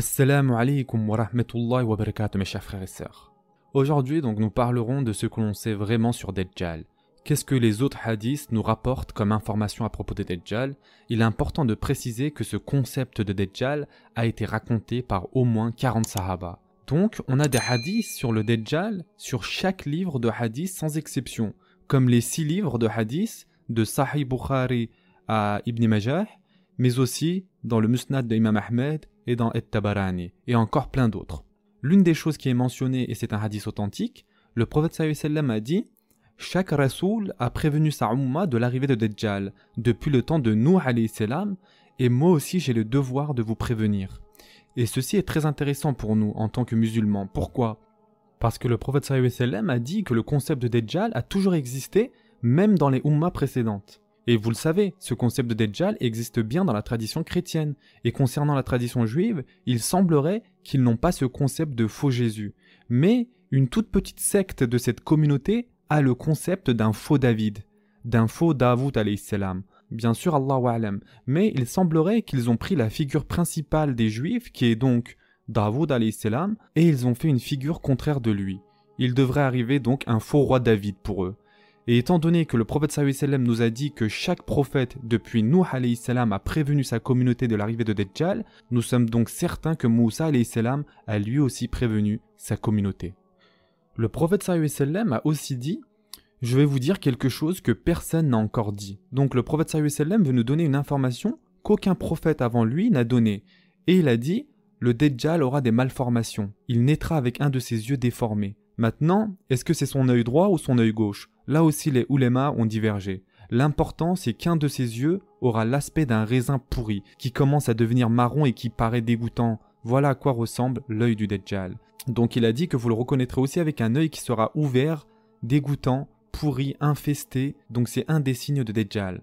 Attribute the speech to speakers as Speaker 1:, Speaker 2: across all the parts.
Speaker 1: Assalamu alaikum wa rahmatullahi wa barakatuh mes chers frères et sœurs. Aujourd'hui donc nous parlerons de ce que l'on sait vraiment sur Dajjal. Qu'est-ce que les autres hadiths nous rapportent comme information à propos de Dajjal? Il est important de préciser que ce concept de Dajjal a été raconté par au moins 40 sahaba. Donc on a des hadiths sur le Dajjal sur chaque livre de hadith sans exception, comme les six livres de hadiths de Sahih Bukhari à Ibn Majah, mais aussi dans le Musnad de Imam Ahmed et dans Et-Tabarani, et encore plein d'autres. L'une des choses qui est mentionnée, et c'est un hadith authentique, le prophète sallam a dit Chaque rasoul a prévenu sa umma de l'arrivée de Dajjal depuis le temps de Nuh salam, et moi aussi j'ai le devoir de vous prévenir. Et ceci est très intéressant pour nous en tant que musulmans. Pourquoi? Parce que le prophète sallam a dit que le concept de Dajjal a toujours existé, même dans les ummas précédentes. Et vous le savez, ce concept de Dajjal existe bien dans la tradition chrétienne. Et concernant la tradition juive, il semblerait qu'ils n'ont pas ce concept de faux Jésus. Mais une toute petite secte de cette communauté a le concept d'un faux David, d'un faux Daoud salam. Bien sûr, Allah alam. Mais il semblerait qu'ils ont pris la figure principale des juifs, qui est donc Daoud salam, et ils ont fait une figure contraire de lui. Il devrait arriver donc un faux roi David pour eux. Et étant donné que le prophète sallam nous a dit que chaque prophète depuis Nuh a prévenu sa communauté de l'arrivée de Dajjal, nous sommes donc certains que Moussa salam a lui aussi prévenu sa communauté. Le prophète sallam a aussi dit je vais vous dire quelque chose que personne n'a encore dit. Donc le prophète sallam veut nous donner une information qu'aucun prophète avant lui n'a donnée. Et il a dit le Dajjal aura des malformations. Il naîtra avec un de ses yeux déformés. Maintenant, est-ce que c'est son œil droit ou son œil gauche? Là aussi les oulémas ont divergé. L'important c'est qu'un de ses yeux aura l'aspect d'un raisin pourri, qui commence à devenir marron et qui paraît dégoûtant. Voilà à quoi ressemble l'œil du Dajjal. Donc il a dit que vous le reconnaîtrez aussi avec un œil qui sera ouvert, dégoûtant, pourri, infesté, donc c'est un des signes de Dajjal.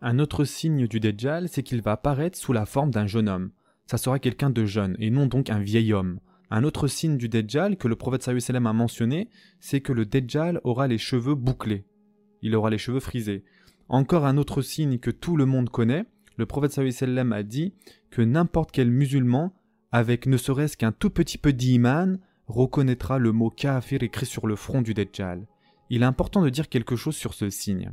Speaker 1: Un autre signe du Dajjal, c'est qu'il va apparaître sous la forme d'un jeune homme. Ça sera quelqu'un de jeune, et non donc un vieil homme. Un autre signe du Dajjal que le prophète sallam a mentionné, c'est que le Dajjal aura les cheveux bouclés. Il aura les cheveux frisés. Encore un autre signe que tout le monde connaît, le prophète sallam a dit que n'importe quel musulman, avec ne serait-ce qu'un tout petit peu d'iman, reconnaîtra le mot kafir écrit sur le front du Dajjal. Il est important de dire quelque chose sur ce signe.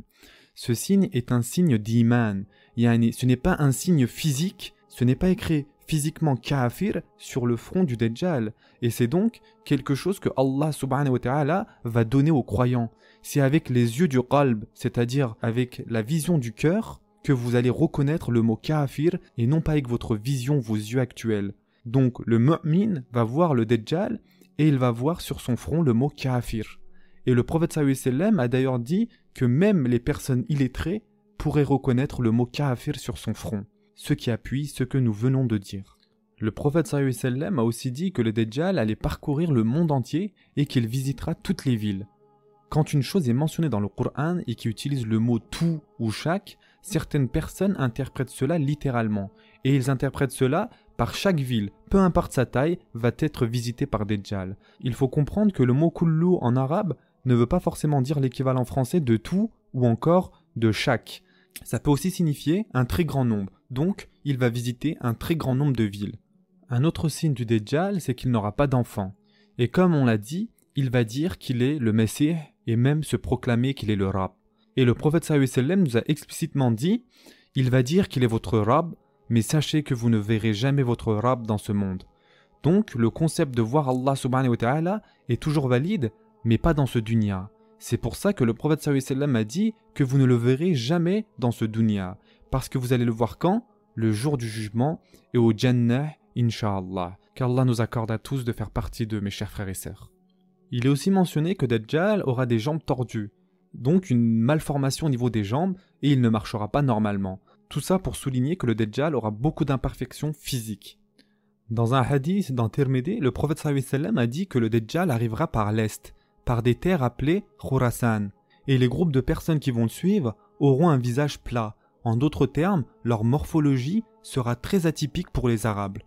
Speaker 1: Ce signe est un signe d'iman. Ce n'est pas un signe physique, ce n'est pas écrit physiquement kafir sur le front du Dajjal. Et c'est donc quelque chose que Allah subhanahu wa ta'ala va donner aux croyants. C'est avec les yeux du qalb, c'est-à-dire avec la vision du cœur, que vous allez reconnaître le mot kafir et non pas avec votre vision, vos yeux actuels. Donc le mu'min va voir le Dajjal et il va voir sur son front le mot kafir. Et le prophète sallam a d'ailleurs dit que même les personnes illettrées pourraient reconnaître le mot kafir sur son front ce qui appuie ce que nous venons de dire. Le prophète sallam a aussi dit que le Dajjal allait parcourir le monde entier et qu'il visitera toutes les villes. Quand une chose est mentionnée dans le Coran et qui utilise le mot tout ou chaque, certaines personnes interprètent cela littéralement, et ils interprètent cela par chaque ville, peu importe sa taille, va être visitée par Dajjal. Il faut comprendre que le mot kullu en arabe ne veut pas forcément dire l'équivalent français de tout ou encore de chaque. Ça peut aussi signifier un très grand nombre, donc il va visiter un très grand nombre de villes. Un autre signe du Dajjal, c'est qu'il n'aura pas d'enfant. Et comme on l'a dit, il va dire qu'il est le Messie et même se proclamer qu'il est le Rab. Et le prophète sallam nous a explicitement dit il va dire qu'il est votre Rab, mais sachez que vous ne verrez jamais votre Rab dans ce monde. Donc le concept de voir Allah subhanahu wa ta'ala est toujours valide, mais pas dans ce dunya. C'est pour ça que le prophète sallam a dit que vous ne le verrez jamais dans ce dunya, parce que vous allez le voir quand Le jour du jugement et au Jannah, Inch'Allah. Qu'Allah nous accorde à tous de faire partie de mes chers frères et sœurs. Il est aussi mentionné que Dajjal aura des jambes tordues, donc une malformation au niveau des jambes, et il ne marchera pas normalement. Tout ça pour souligner que le Dajjal aura beaucoup d'imperfections physiques. Dans un hadith d'un le prophète a dit que le Dajjal arrivera par l'est, par des terres appelées Khurasan, et les groupes de personnes qui vont le suivre auront un visage plat. En d'autres termes, leur morphologie sera très atypique pour les Arabes.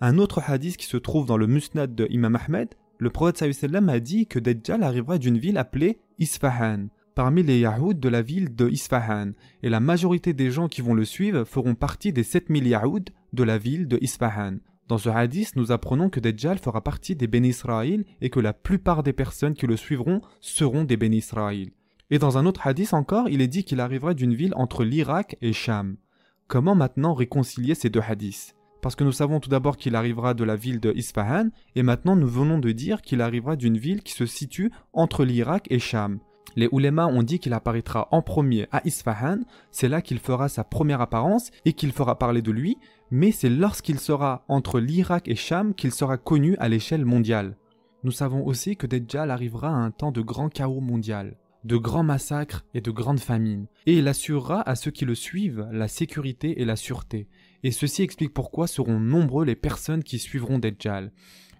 Speaker 1: Un autre hadith qui se trouve dans le Musnad de Imam Ahmed, le prophète a dit que Dajjal arrivera d'une ville appelée Isfahan, parmi les Yahoud de la ville de Isfahan, et la majorité des gens qui vont le suivre feront partie des 7000 Yahoud de la ville de Isfahan. Dans ce hadith, nous apprenons que Dajjal fera partie des bénis Israël et que la plupart des personnes qui le suivront seront des bénis Israël. Et dans un autre hadith encore, il est dit qu'il arrivera d'une ville entre l'Irak et Sham. Comment maintenant réconcilier ces deux hadiths? Parce que nous savons tout d'abord qu'il arrivera de la ville de Isfahan, et maintenant nous venons de dire qu'il arrivera d'une ville qui se situe entre l'Irak et Sham. Les oulémas ont dit qu'il apparaîtra en premier à Isfahan, c'est là qu'il fera sa première apparence et qu'il fera parler de lui, mais c'est lorsqu'il sera entre l'Irak et Sham qu'il sera connu à l'échelle mondiale. Nous savons aussi que Dajjal arrivera à un temps de grand chaos mondial, de grands massacres et de grandes famines, et il assurera à ceux qui le suivent la sécurité et la sûreté. Et ceci explique pourquoi seront nombreux les personnes qui suivront Dajjal.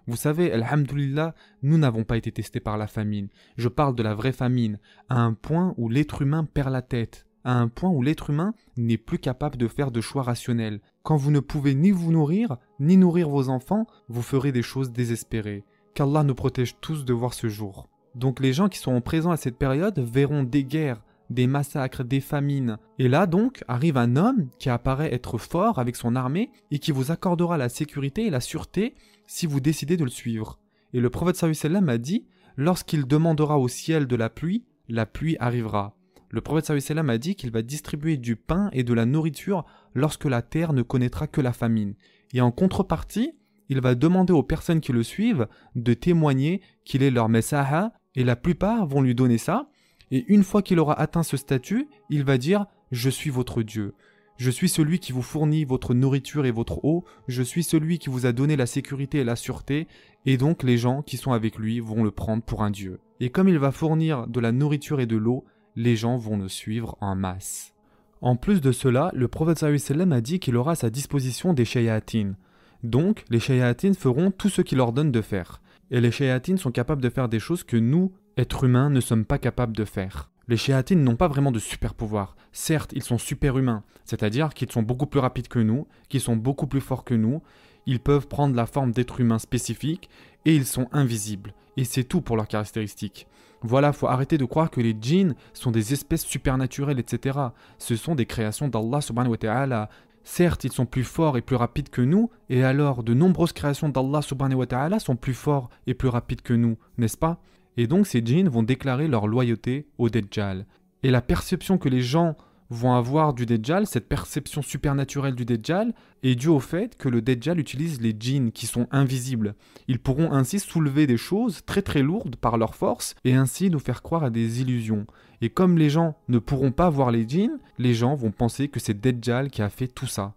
Speaker 1: Vous savez, Alhamdulillah, nous n'avons pas été testés par la famine. Je parle de la vraie famine, à un point où l'être humain perd la tête, à un point où l'être humain n'est plus capable de faire de choix rationnels. Quand vous ne pouvez ni vous nourrir, ni nourrir vos enfants, vous ferez des choses désespérées. Qu'Allah nous protège tous de voir ce jour. Donc les gens qui seront présents à cette période verront des guerres, des massacres, des famines. Et là donc arrive un homme qui apparaît être fort avec son armée et qui vous accordera la sécurité et la sûreté si vous décidez de le suivre. Et le prophète sallam a dit Lorsqu'il demandera au ciel de la pluie, la pluie arrivera. Le prophète sallam a dit qu'il va distribuer du pain et de la nourriture lorsque la terre ne connaîtra que la famine. Et en contrepartie, il va demander aux personnes qui le suivent de témoigner qu'il est leur messaha, et la plupart vont lui donner ça, et une fois qu'il aura atteint ce statut, il va dire Je suis votre Dieu. Je suis celui qui vous fournit votre nourriture et votre eau, je suis celui qui vous a donné la sécurité et la sûreté, et donc les gens qui sont avec lui vont le prendre pour un Dieu. Et comme il va fournir de la nourriture et de l'eau, les gens vont le suivre en masse. En plus de cela, le prophète a dit qu'il aura à sa disposition des shayatines. Donc, les shayatines feront tout ce qu'il leur donne de faire. Et les shayatines sont capables de faire des choses que nous, êtres humains, ne sommes pas capables de faire. Les Shéatines n'ont pas vraiment de super pouvoirs. Certes, ils sont super humains, c'est-à-dire qu'ils sont beaucoup plus rapides que nous, qu'ils sont beaucoup plus forts que nous, ils peuvent prendre la forme d'êtres humains spécifiques, et ils sont invisibles. Et c'est tout pour leurs caractéristiques. Voilà, faut arrêter de croire que les djinns sont des espèces supernaturelles, etc. Ce sont des créations d'Allah subhanahu wa ta'ala. Certes, ils sont plus forts et plus rapides que nous, et alors de nombreuses créations d'Allah subhanahu wa sont plus forts et plus rapides que nous, n'est-ce pas? Et donc ces djinns vont déclarer leur loyauté au Dajjal. Et la perception que les gens vont avoir du Dajjal, cette perception supernaturelle du Dajjal, est due au fait que le Dajjal utilise les djinns qui sont invisibles. Ils pourront ainsi soulever des choses très très lourdes par leur force et ainsi nous faire croire à des illusions. Et comme les gens ne pourront pas voir les djinns, les gens vont penser que c'est Dajjal qui a fait tout ça.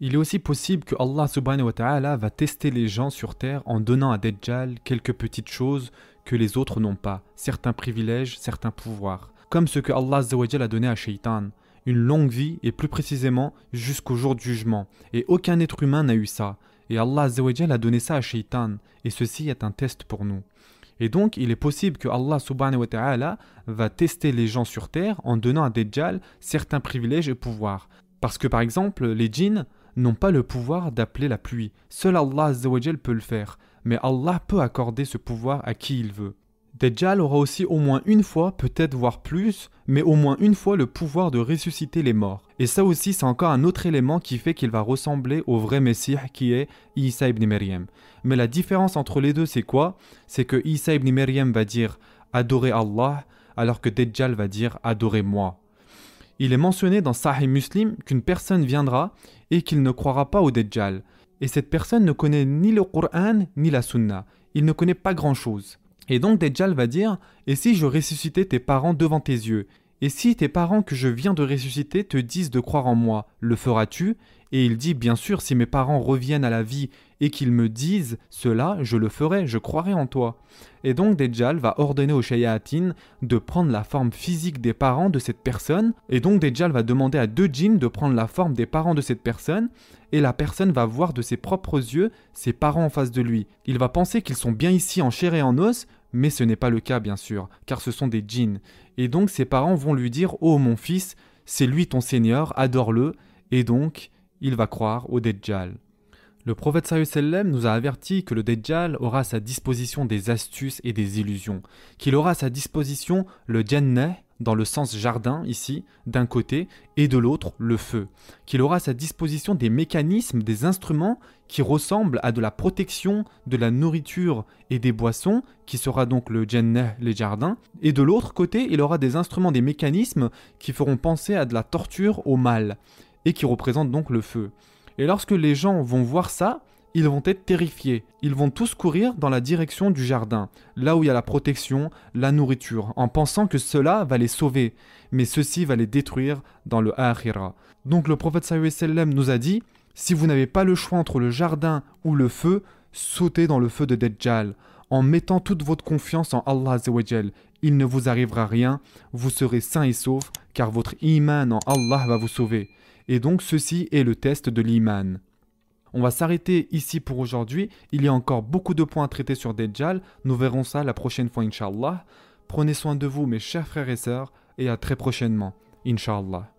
Speaker 1: Il est aussi possible que Allah subhanahu wa ta'ala va tester les gens sur terre en donnant à Dajjal quelques petites choses que les autres n'ont pas, certains privilèges, certains pouvoirs, comme ce que Allah a donné à Shaitan, une longue vie et plus précisément jusqu'au jour du jugement, et aucun être humain n'a eu ça, et Allah a donné ça à Shaitan, et ceci est un test pour nous. Et donc, il est possible que Allah subhanahu wa ta'ala va tester les gens sur terre en donnant à Dajjal certains privilèges et pouvoirs. Parce que par exemple, les djinns n'ont pas le pouvoir d'appeler la pluie. Seul Allah peut le faire mais Allah peut accorder ce pouvoir à qui il veut. Dajjal aura aussi au moins une fois, peut-être voire plus, mais au moins une fois le pouvoir de ressusciter les morts. Et ça aussi c'est encore un autre élément qui fait qu'il va ressembler au vrai Messie qui est Isa ibn Maryam. Mais la différence entre les deux c'est quoi? C'est que Isa ibn Maryam va dire adorer Allah alors que Dajjal va dire adorez moi. Il est mentionné dans Sahih Muslim qu'une personne viendra et qu'il ne croira pas au Dajjal. Et cette personne ne connaît ni le Coran ni la Sunna. Il ne connaît pas grand-chose. Et donc Dajjal va dire Et si je ressuscitais tes parents devant tes yeux Et si tes parents que je viens de ressusciter te disent de croire en moi, le feras-tu? Et il dit Bien sûr, si mes parents reviennent à la vie et qu'ils me disent cela, je le ferai, je croirai en toi. Et donc Dejjal va ordonner au Shayatin de prendre la forme physique des parents de cette personne, et donc Dejjal va demander à deux djinns de prendre la forme des parents de cette personne, et la personne va voir de ses propres yeux ses parents en face de lui. Il va penser qu'ils sont bien ici en chair et en os, mais ce n'est pas le cas bien sûr, car ce sont des djinns. Et donc ses parents vont lui dire Oh mon fils, c'est lui ton Seigneur, adore-le, et donc il va croire au Dejjal. Le prophète sallam nous a averti que le Dajjal aura à sa disposition des astuces et des illusions, qu'il aura à sa disposition le Jannah, dans le sens jardin ici, d'un côté, et de l'autre, le feu. Qu'il aura à sa disposition des mécanismes, des instruments qui ressemblent à de la protection de la nourriture et des boissons, qui sera donc le Jannah, les jardins. Et de l'autre côté, il aura des instruments, des mécanismes qui feront penser à de la torture, au mal, et qui représentent donc le feu. Et lorsque les gens vont voir ça, ils vont être terrifiés. Ils vont tous courir dans la direction du jardin, là où il y a la protection, la nourriture, en pensant que cela va les sauver. Mais ceci va les détruire dans le Akhira. Donc le prophète sallam nous a dit si vous n'avez pas le choix entre le jardin ou le feu, sautez dans le feu de Dajjal. En mettant toute votre confiance en Allah il ne vous arrivera rien, vous serez sain et sauf, car votre iman en Allah va vous sauver. Et donc ceci est le test de l'iman. On va s'arrêter ici pour aujourd'hui. Il y a encore beaucoup de points à traiter sur Dajjal. Nous verrons ça la prochaine fois, Inch'Allah. Prenez soin de vous, mes chers frères et sœurs, et à très prochainement, Inch'Allah.